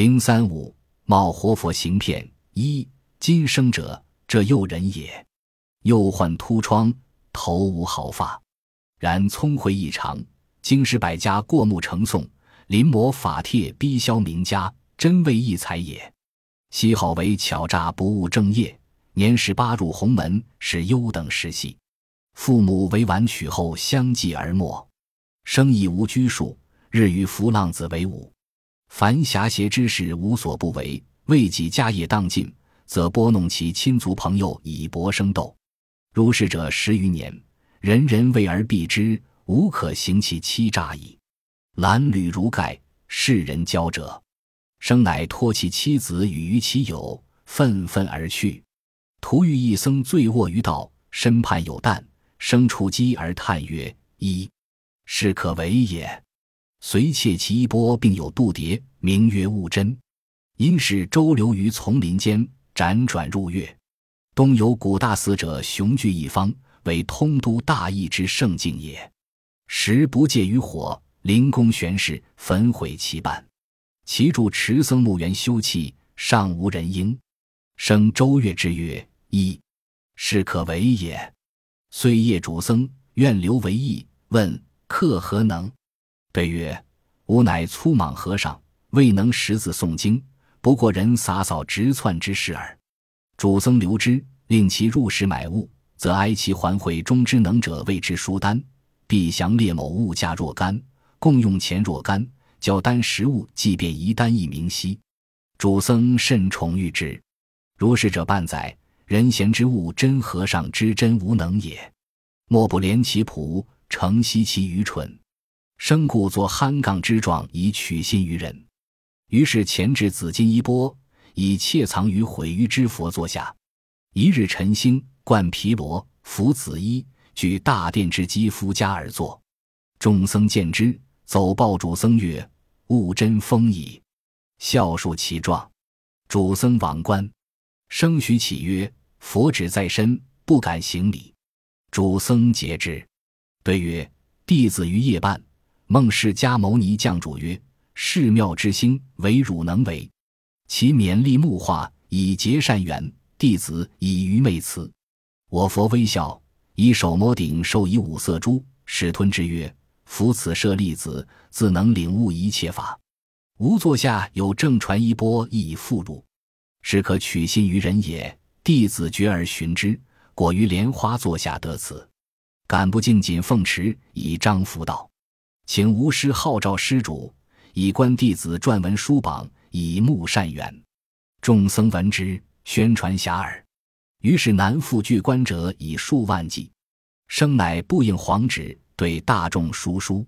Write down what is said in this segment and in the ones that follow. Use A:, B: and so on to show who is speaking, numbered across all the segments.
A: 零三五冒活佛行骗一今生者，这诱人也。又患秃疮，头无毫发，然聪慧异常。经师百家过目成诵，临摹法帖，逼销名家，真为异才也。昔好为巧诈不务正业，年十八入洪门，是优等世系。父母为晚娶后，相继而没。生亦无拘束，日与浮浪子为伍。凡侠邪之事，无所不为。为己家业当尽，则拨弄其亲族朋友以博生斗。如是者十余年，人人为而避之，无可行其欺诈矣。褴褛如盖，世人骄者，生乃托其妻子与于其友，愤愤而去。徒遇一僧醉卧于道，身畔有弹，生触机而叹曰：“一，是可为也。”随窃其衣钵，并有度牒，名曰悟真。因使周流于丛林间，辗转入月。东有古大寺者，雄踞一方，为通都大邑之圣境也。时不戒于火，灵宫悬饰，焚毁其半。其住持僧墓园修葺，尚无人应。生周月之曰：“一，是可为也。”遂夜主僧，愿留为义。问客何能？对曰：“吾乃粗莽和尚，未能识字诵经，不过人洒扫直窜之事耳。”主僧留之，令其入室买物，则哀其还会中之能者为之书单，必详列某物价若干，共用钱若干，交单实物，即便一单一明晰。主僧甚宠遇之。如是者半载，人贤之物真和尚之真无能也，莫不怜其朴，诚惜其愚蠢。生故作酣杠之状，以取信于人。于是前置紫金衣钵，以窃藏于毁于之佛座下。一日晨兴，冠毗罗，服紫衣，举大殿之基夫家而坐。众僧见之，走报主僧曰：“悟真风矣。”孝述其状。主僧往观，生许起曰：“佛旨在身，不敢行礼。”主僧诘之，对曰：“弟子于夜半。”孟氏迦牟尼降主曰：“世庙之星，唯汝能为。其勉励木化，以结善缘。弟子以愚昧辞。我佛微笑，以手摩顶，授以五色珠，使吞之曰：‘夫此舍利子，自能领悟一切法。吾座下有正传衣钵，亦已复入，是可取信于人也。’弟子觉而寻之，果于莲花座下得此，敢不敬谨奉持，以彰福道。”请吴师号召施主，以观弟子撰文书榜，以募善缘。众僧闻之，宣传遐迩。于是南复具观者以数万计。生乃不应皇旨，对大众书书。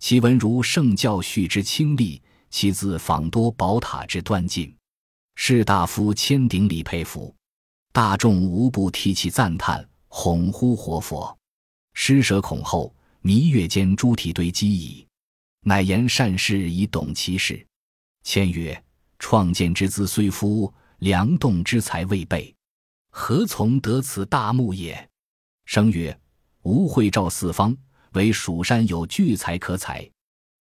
A: 其文如圣教序之清丽，其字仿多宝塔之端进。士大夫千顶礼佩服，大众无不涕泣赞叹，哄呼活佛。施舍恐后。弥月间诸体堆积矣，乃言善事以懂其事。谦曰：“创建之资虽夫，良动之才未备，何从得此大木也？”生曰：“吾会照四方，唯蜀山有聚财可采。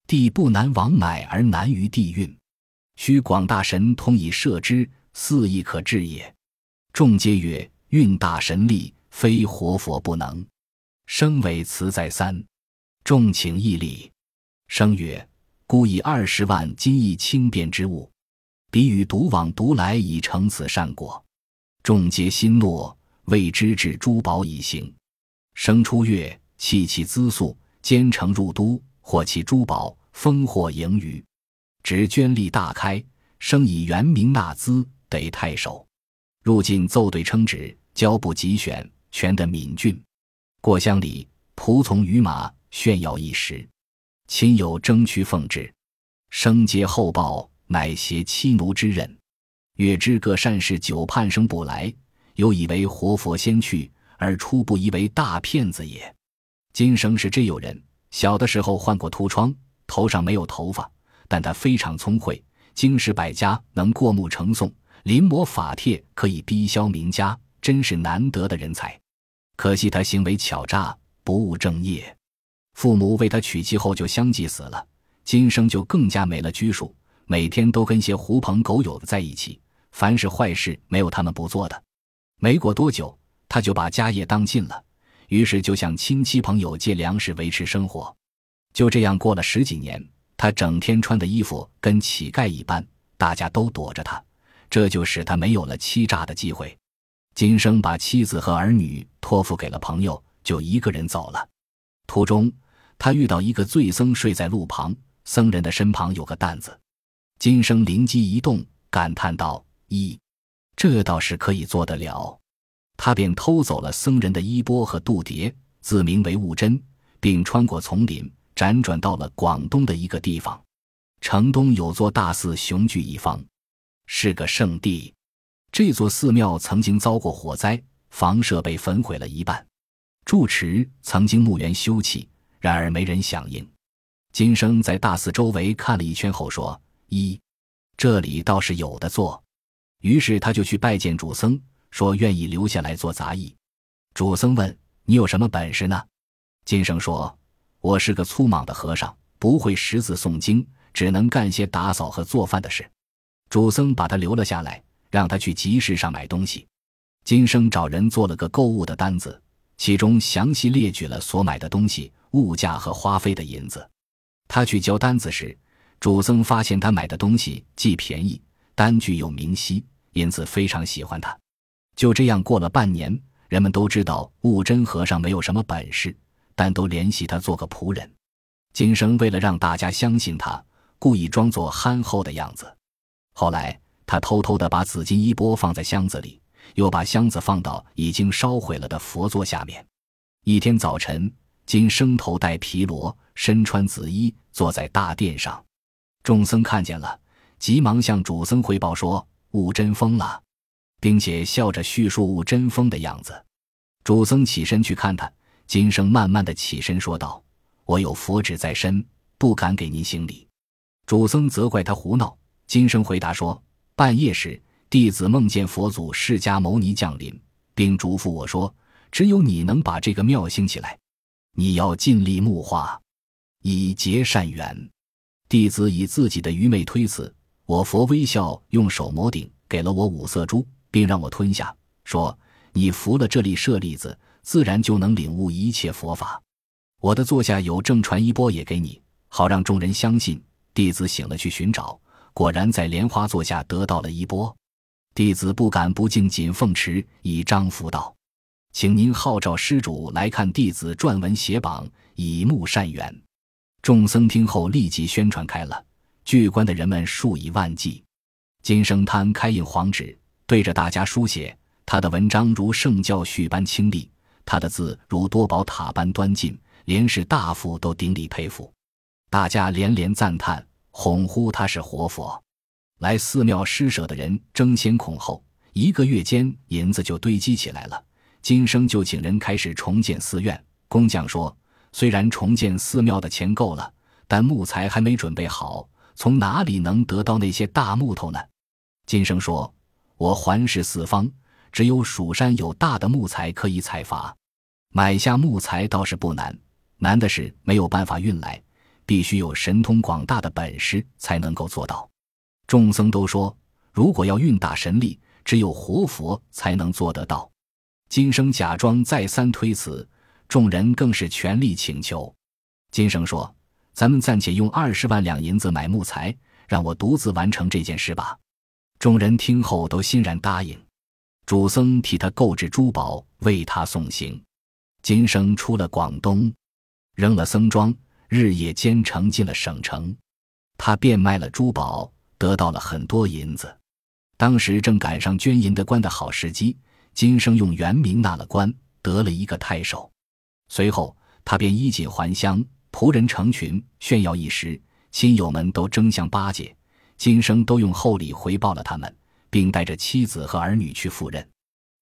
A: 地不难往买，而难于地运。须广大神通以摄之，四亦可治也。”众皆曰：“运大神力，非活佛不能。”生为辞再三。众请义礼，生曰：“孤以二十万金亦轻便之物，彼与独往独来，以成此善果。”众皆心诺，为之置珠宝以行。生出月，弃其资粟，兼程入都，获其珠宝，丰获盈余，执捐吏大开。生以原名纳资，得太守。入晋奏对称旨，交部集选，全得闽郡。过乡里，仆从于马。炫耀一时，亲友争趋奉之，生皆厚报，乃携妻奴之任。月知各善事久盼生不来，又以为活佛先去，而初不疑为大骗子也。今生是真有人，小的时候患过秃疮，头上没有头发，但他非常聪慧，经史百家，能过目成诵，临摹法帖，可以逼销名家，真是难得的人才。可惜他行为巧诈，不务正业。父母为他娶妻后就相继死了，今生就更加没了拘束，每天都跟些狐朋狗友在一起，凡是坏事没有他们不做的。没过多久，他就把家业当尽了，于是就向亲戚朋友借粮食维持生活。就这样过了十几年，他整天穿的衣服跟乞丐一般，大家都躲着他，这就使他没有了欺诈的机会。今生把妻子和儿女托付给了朋友，就一个人走了。途中，他遇到一个醉僧睡在路旁。僧人的身旁有个担子，金生灵机一动，感叹道：“一，这倒是可以做得了。”他便偷走了僧人的衣钵和度牒，自名为悟真，并穿过丛林，辗转到了广东的一个地方。城东有座大寺，雄踞一方，是个圣地。这座寺庙曾经遭过火灾，房舍被焚毁了一半，住持曾经墓园修葺，然而没人响应。金生在大寺周围看了一圈后说：“一，这里倒是有的做。”于是他就去拜见主僧，说愿意留下来做杂役。主僧问：“你有什么本事呢？”金生说：“我是个粗莽的和尚，不会识字诵经，只能干些打扫和做饭的事。”主僧把他留了下来，让他去集市上买东西。金生找人做了个购物的单子，其中详细列举了所买的东西、物价和花费的银子。他去交单子时，主僧发现他买的东西既便宜，单据又明晰，因此非常喜欢他。就这样过了半年，人们都知道悟真和尚没有什么本事，但都联系他做个仆人。金生为了让大家相信他，故意装作憨厚的样子。后来，他偷偷地把紫金衣钵放在箱子里，又把箱子放到已经烧毁了的佛座下面。一天早晨。金生头戴皮罗，身穿紫衣，坐在大殿上。众僧看见了，急忙向主僧汇报说：“悟真疯了，并且笑着叙述悟真疯的样子。”主僧起身去看他。金生慢慢的起身说道：“我有佛旨在身，不敢给您行礼。”主僧责怪他胡闹。金生回答说：“半夜时，弟子梦见佛祖释迦牟尼降临，并嘱咐我说，只有你能把这个庙兴起来。”你要尽力木化，以结善缘。弟子以自己的愚昧推辞，我佛微笑，用手摩顶，给了我五色珠，并让我吞下，说：“你服了这粒舍利子，自然就能领悟一切佛法。”我的座下有正传衣钵，也给你，好让众人相信。弟子醒了去寻找，果然在莲花座下得到了衣钵。弟子不敢不敬谨奉持，以彰福道。请您号召施主来看弟子撰文写榜，以募善缘。众僧听后立即宣传开了，聚观的人们数以万计。金生摊开印黄纸，对着大家书写。他的文章如圣教序般清丽，他的字如多宝塔般端静，连士大夫都顶礼佩服。大家连连赞叹，哄呼他是活佛。来寺庙施舍的人争先恐后，一个月间银子就堆积起来了。今生就请人开始重建寺院。工匠说：“虽然重建寺庙的钱够了，但木材还没准备好，从哪里能得到那些大木头呢？”金生说：“我环视四方，只有蜀山有大的木材可以采伐，买下木材倒是不难，难的是没有办法运来，必须有神通广大的本事才能够做到。”众僧都说：“如果要运大神力，只有活佛才能做得到。”金生假装再三推辞，众人更是全力请求。金生说：“咱们暂且用二十万两银子买木材，让我独自完成这件事吧。”众人听后都欣然答应。主僧替他购置珠宝，为他送行。金生出了广东，扔了僧装，日夜兼程进了省城。他变卖了珠宝，得到了很多银子。当时正赶上捐银的官的好时机。金生用原名纳了官，得了一个太守。随后，他便衣锦还乡，仆人成群，炫耀一时，亲友们都争相巴结。金生都用厚礼回报了他们，并带着妻子和儿女去赴任。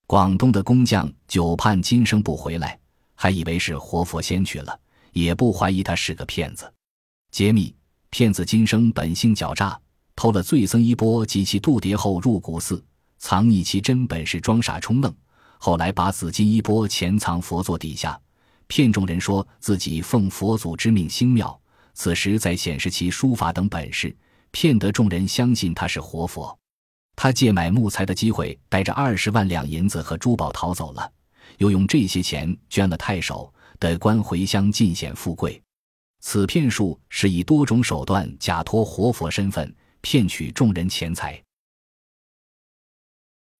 A: 广东的工匠久盼金生不回来，还以为是活佛仙去了，也不怀疑他是个骗子。揭秘：骗子金生本性狡诈，偷了醉僧衣钵及其度牒后入古寺。藏匿其真本事，装傻充愣。后来把紫金衣钵潜藏佛座底下，骗众人说自己奉佛祖之命兴庙。此时再显示其书法等本事，骗得众人相信他是活佛。他借买木材的机会，带着二十万两银子和珠宝逃走了，又用这些钱捐了太守，得官回乡尽显富贵。此骗术是以多种手段假托活佛身份，骗取众人钱财。